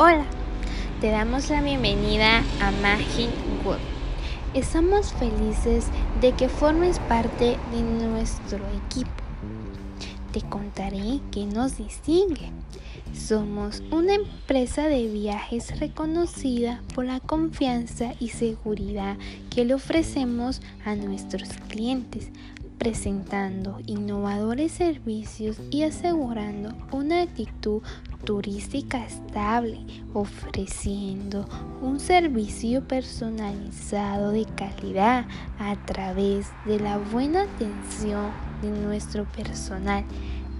Hola, te damos la bienvenida a Magin Wood. Estamos felices de que formes parte de nuestro equipo. Te contaré qué nos distingue. Somos una empresa de viajes reconocida por la confianza y seguridad que le ofrecemos a nuestros clientes presentando innovadores servicios y asegurando una actitud turística estable, ofreciendo un servicio personalizado de calidad a través de la buena atención de nuestro personal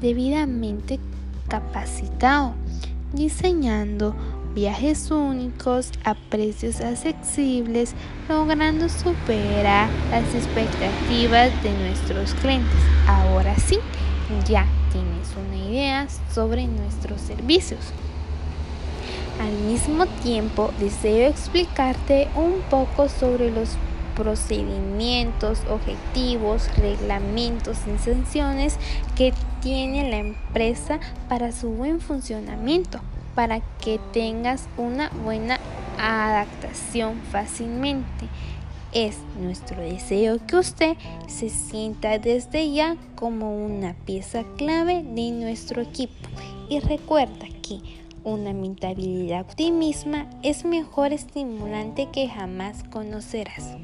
debidamente capacitado, diseñando viajes únicos a precios accesibles, logrando superar las expectativas de nuestros clientes. Ahora sí, ya tienes una idea sobre nuestros servicios. Al mismo tiempo, deseo explicarte un poco sobre los procedimientos, objetivos, reglamentos y sanciones que tiene la empresa para su buen funcionamiento para que tengas una buena adaptación fácilmente. Es nuestro deseo que usted se sienta desde ya como una pieza clave de nuestro equipo y recuerda que una mentalidad optimista es mejor estimulante que jamás conocerás.